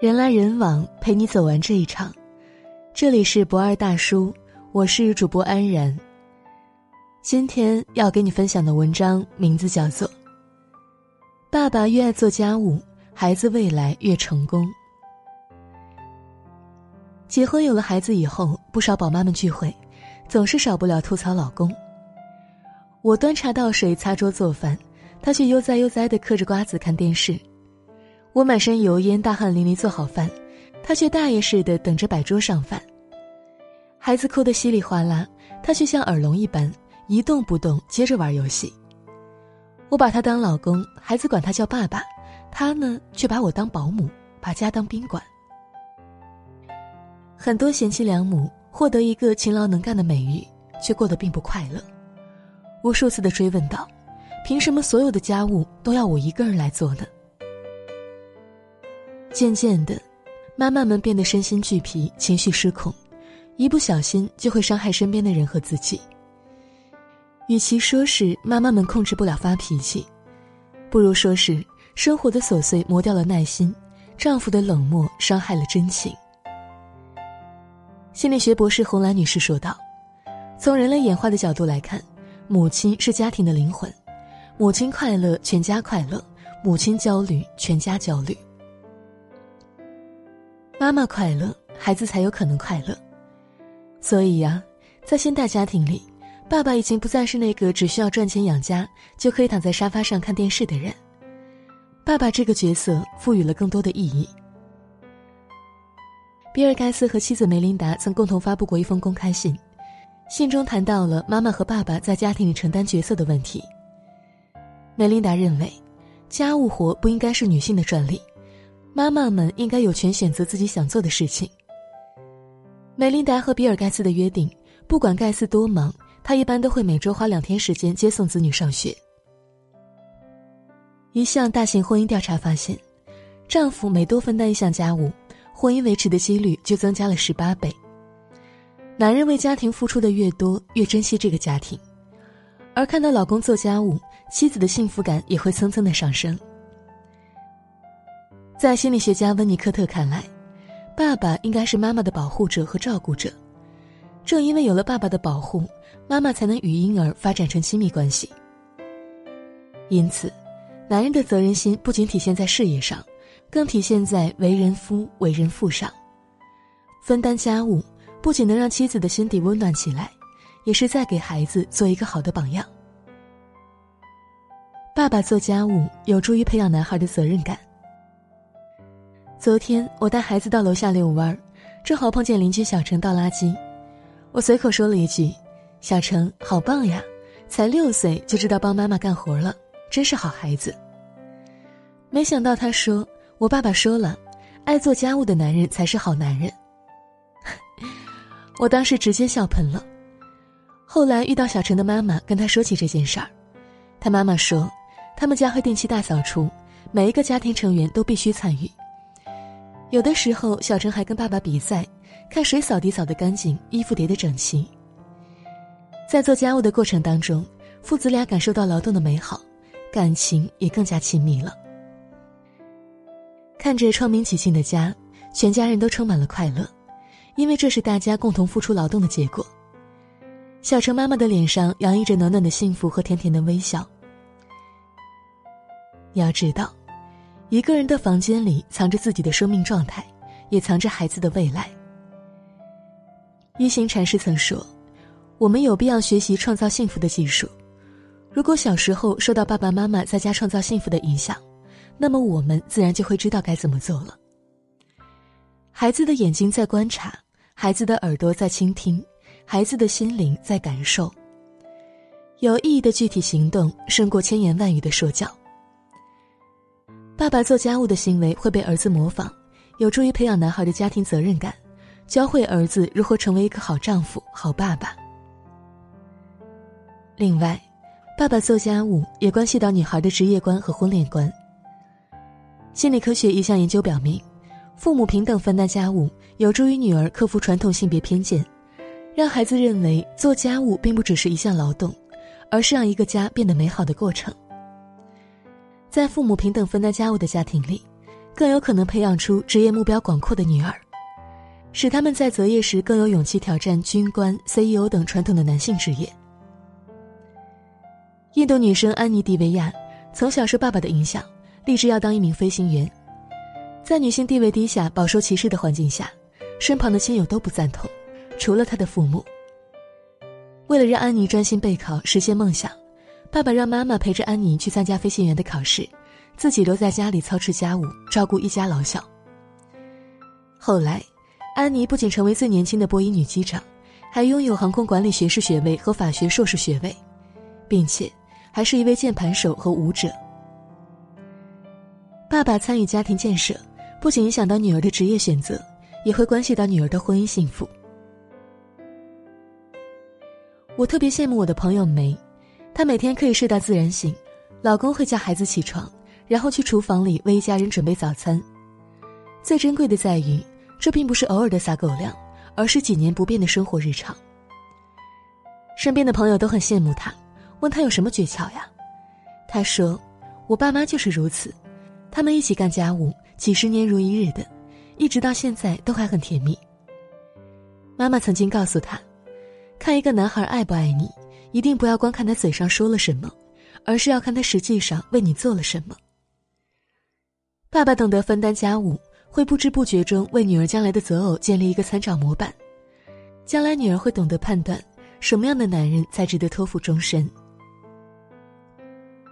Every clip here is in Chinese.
人来人往，陪你走完这一场。这里是不二大叔，我是主播安然。今天要给你分享的文章名字叫做《爸爸越爱做家务，孩子未来越成功》。结婚有了孩子以后，不少宝妈们聚会，总是少不了吐槽老公。我端茶倒水、擦桌做饭，他却悠哉悠哉的嗑着瓜子看电视。我满身油烟、大汗淋漓做好饭，他却大爷似的等着摆桌上饭。孩子哭得稀里哗啦，他却像耳聋一般一动不动，接着玩游戏。我把他当老公，孩子管他叫爸爸，他呢却把我当保姆，把家当宾馆。很多贤妻良母获得一个勤劳能干的美誉，却过得并不快乐。无数次的追问道：“凭什么所有的家务都要我一个人来做呢？”渐渐的，妈妈们变得身心俱疲，情绪失控，一不小心就会伤害身边的人和自己。与其说是妈妈们控制不了发脾气，不如说是生活的琐碎磨掉了耐心，丈夫的冷漠伤害了真情。心理学博士红兰女士说道：“从人类演化的角度来看，母亲是家庭的灵魂，母亲快乐，全家快乐；母亲焦虑，全家焦虑。”妈妈快乐，孩子才有可能快乐。所以呀，在现代家庭里，爸爸已经不再是那个只需要赚钱养家就可以躺在沙发上看电视的人。爸爸这个角色赋予了更多的意义。比尔盖茨和妻子梅琳达曾共同发布过一封公开信，信中谈到了妈妈和爸爸在家庭里承担角色的问题。梅琳达认为，家务活不应该是女性的专利。妈妈们应该有权选择自己想做的事情。梅琳达和比尔盖茨的约定，不管盖茨多忙，他一般都会每周花两天时间接送子女上学。一项大型婚姻调查发现，丈夫每多分担一项家务，婚姻维持的几率就增加了十八倍。男人为家庭付出的越多，越珍惜这个家庭，而看到老公做家务，妻子的幸福感也会蹭蹭的上升。在心理学家温尼科特看来，爸爸应该是妈妈的保护者和照顾者。正因为有了爸爸的保护，妈妈才能与婴儿发展成亲密关系。因此，男人的责任心不仅体现在事业上，更体现在为人夫、为人父上。分担家务不仅能让妻子的心底温暖起来，也是在给孩子做一个好的榜样。爸爸做家务有助于培养男孩的责任感。昨天我带孩子到楼下遛弯，正好碰见邻居小陈倒垃圾，我随口说了一句：“小陈好棒呀，才六岁就知道帮妈妈干活了，真是好孩子。”没想到他说：“我爸爸说了，爱做家务的男人才是好男人。” 我当时直接笑喷了。后来遇到小陈的妈妈，跟他说起这件事儿，他妈妈说，他们家会定期大扫除，每一个家庭成员都必须参与。有的时候，小陈还跟爸爸比赛，看谁扫地扫得干净，衣服叠得整齐。在做家务的过程当中，父子俩感受到劳动的美好，感情也更加亲密了。看着窗明几净的家，全家人都充满了快乐，因为这是大家共同付出劳动的结果。小陈妈妈的脸上洋溢着暖暖的幸福和甜甜的微笑。你要知道。一个人的房间里藏着自己的生命状态，也藏着孩子的未来。一行禅师曾说：“我们有必要学习创造幸福的技术。如果小时候受到爸爸妈妈在家创造幸福的影响，那么我们自然就会知道该怎么做了。”孩子的眼睛在观察，孩子的耳朵在倾听，孩子的心灵在感受。有意义的具体行动胜过千言万语的说教。爸爸做家务的行为会被儿子模仿，有助于培养男孩的家庭责任感，教会儿子如何成为一个好丈夫、好爸爸。另外，爸爸做家务也关系到女孩的职业观和婚恋观。心理科学一项研究表明，父母平等分担家务，有助于女儿克服传统性别偏见，让孩子认为做家务并不只是一项劳动，而是让一个家变得美好的过程。在父母平等分担家务的家庭里，更有可能培养出职业目标广阔的女儿，使他们在择业时更有勇气挑战军官、CEO 等传统的男性职业。印度女生安妮·迪维亚从小受爸爸的影响，立志要当一名飞行员。在女性地位低下、饱受歧视的环境下，身旁的亲友都不赞同，除了她的父母。为了让安妮专心备考、实现梦想，爸爸让妈妈陪着安妮去参加飞行员的考试，自己留在家里操持家务、照顾一家老小。后来，安妮不仅成为最年轻的波音女机长，还拥有航空管理学士学位和法学硕士学位，并且。还是一位键盘手和舞者。爸爸参与家庭建设，不仅影响到女儿的职业选择，也会关系到女儿的婚姻幸福。我特别羡慕我的朋友梅，她每天可以睡到自然醒，老公会叫孩子起床，然后去厨房里为一家人准备早餐。最珍贵的在于，这并不是偶尔的撒狗粮，而是几年不变的生活日常。身边的朋友都很羡慕她。问他有什么诀窍呀？他说：“我爸妈就是如此，他们一起干家务，几十年如一日的，一直到现在都还很甜蜜。”妈妈曾经告诉他：“看一个男孩爱不爱你，一定不要光看他嘴上说了什么，而是要看他实际上为你做了什么。”爸爸懂得分担家务，会不知不觉中为女儿将来的择偶建立一个参照模板，将来女儿会懂得判断什么样的男人才值得托付终身。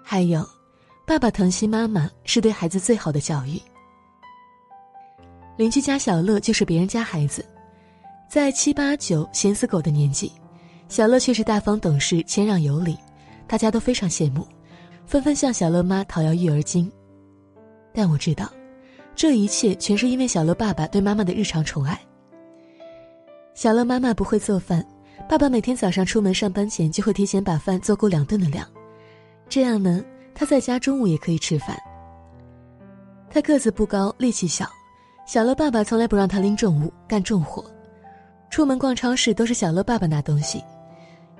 还有，爸爸疼惜妈妈是对孩子最好的教育。邻居家小乐就是别人家孩子，在七八九闲死狗的年纪，小乐却是大方懂事、谦让有礼，大家都非常羡慕，纷纷向小乐妈讨要育儿金。但我知道，这一切全是因为小乐爸爸对妈妈的日常宠爱。小乐妈妈不会做饭，爸爸每天早上出门上班前就会提前把饭做够两顿的量。这样呢，他在家中午也可以吃饭。他个子不高，力气小，小乐爸爸从来不让他拎重物、干重活。出门逛超市都是小乐爸爸拿东西，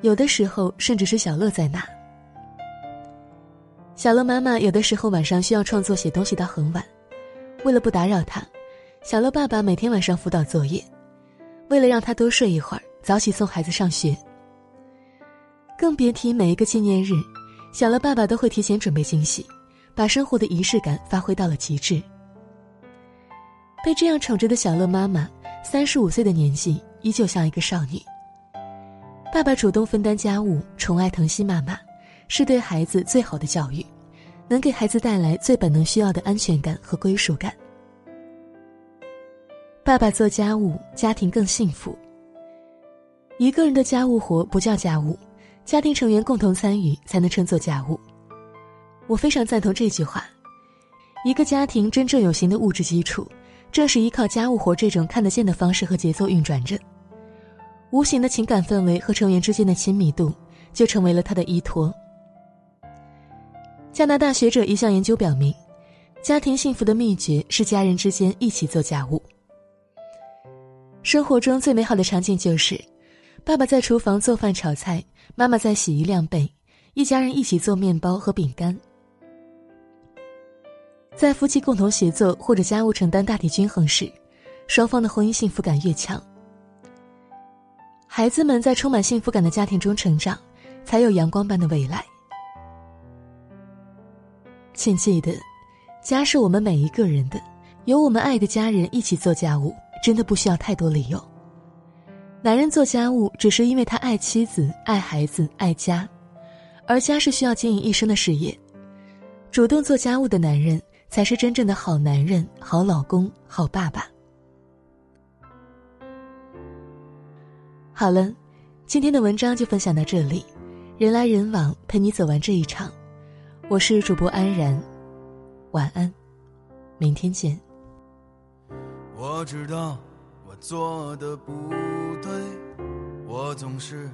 有的时候甚至是小乐在那。小乐妈妈有的时候晚上需要创作写东西到很晚，为了不打扰他，小乐爸爸每天晚上辅导作业，为了让他多睡一会儿，早起送孩子上学。更别提每一个纪念日。小乐爸爸都会提前准备惊喜，把生活的仪式感发挥到了极致。被这样宠着的小乐妈妈，三十五岁的年纪依旧像一个少女。爸爸主动分担家务，宠爱疼惜妈妈，是对孩子最好的教育，能给孩子带来最本能需要的安全感和归属感。爸爸做家务，家庭更幸福。一个人的家务活不叫家务。家庭成员共同参与才能称作家务，我非常赞同这句话。一个家庭真正有形的物质基础，正是依靠家务活这种看得见的方式和节奏运转着。无形的情感氛围和成员之间的亲密度，就成为了他的依托。加拿大学者一项研究表明，家庭幸福的秘诀是家人之间一起做家务。生活中最美好的场景就是。爸爸在厨房做饭炒菜，妈妈在洗衣晾被，一家人一起做面包和饼干。在夫妻共同协作或者家务承担大体均衡时，双方的婚姻幸福感越强。孩子们在充满幸福感的家庭中成长，才有阳光般的未来。请记得，家是我们每一个人的，有我们爱的家人一起做家务，真的不需要太多理由。男人做家务只是因为他爱妻子、爱孩子、爱家，而家是需要经营一生的事业。主动做家务的男人才是真正的好男人、好老公、好爸爸。好了，今天的文章就分享到这里，人来人往，陪你走完这一场。我是主播安然，晚安，明天见。我知道我。做的不对，我总是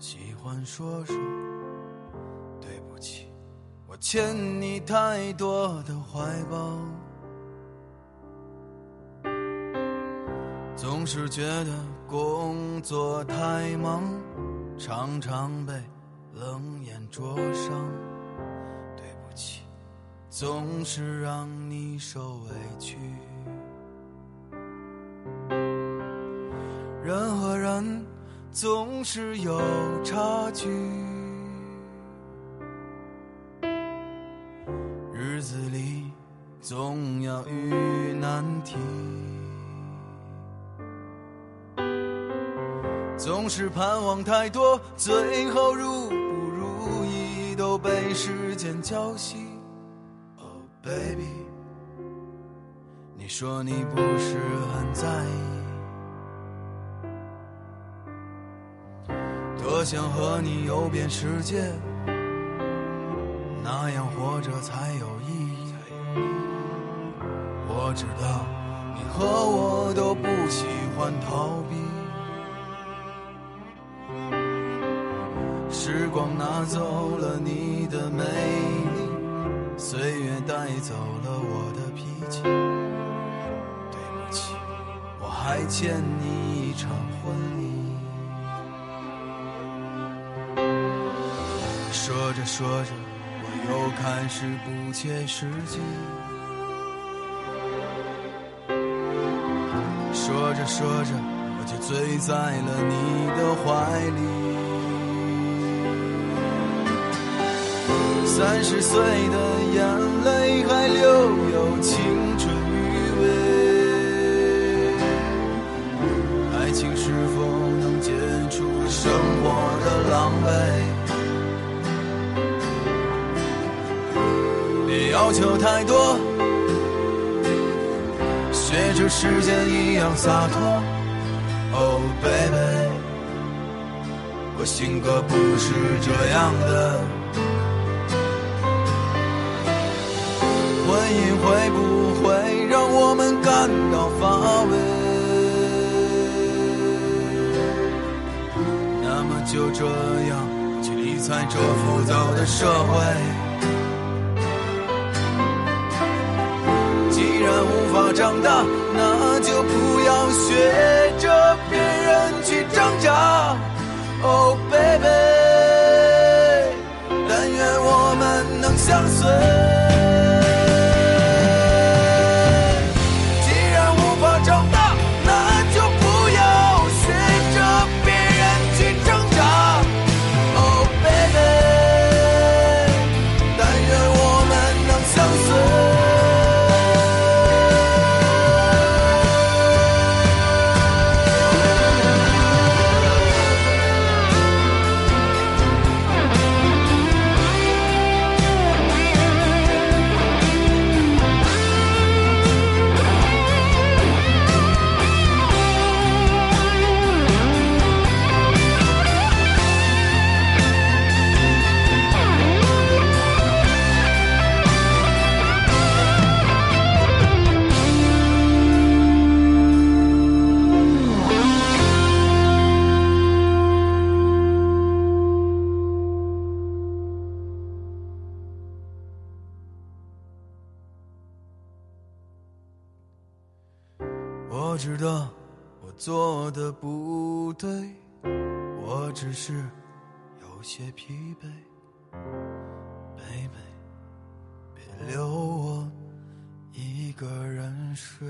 喜欢说说对不起，我欠你太多的怀抱，总是觉得工作太忙，常常被冷眼灼伤，对不起，总是让你受委屈。人和人总是有差距，是盼望太多，最后如不如意，都被时间浇熄。Oh baby，你说你不是很在意，多想和你游遍世界，那样活着才有意义。我知道你和我都不喜欢逃避。光拿走了你的美丽，岁月带走了我的脾气。对不起，我还欠你一场婚礼。说着说着，我又开始不切实际。说着说着，我就醉在了你的怀里。三十岁的眼泪还留有青春余味，爱情是否能解除生活的狼狈？别要求太多，学着时间一样洒脱。Oh baby，我性格不是这样的。婚姻会不会让我们感到乏味？那么就这样去理睬这浮躁的社会。既然无法长大，那就不要学着别人去挣扎。Oh baby，但愿我们能相随。我知道我做的不对，我只是有些疲惫。baby，别留我一个人睡。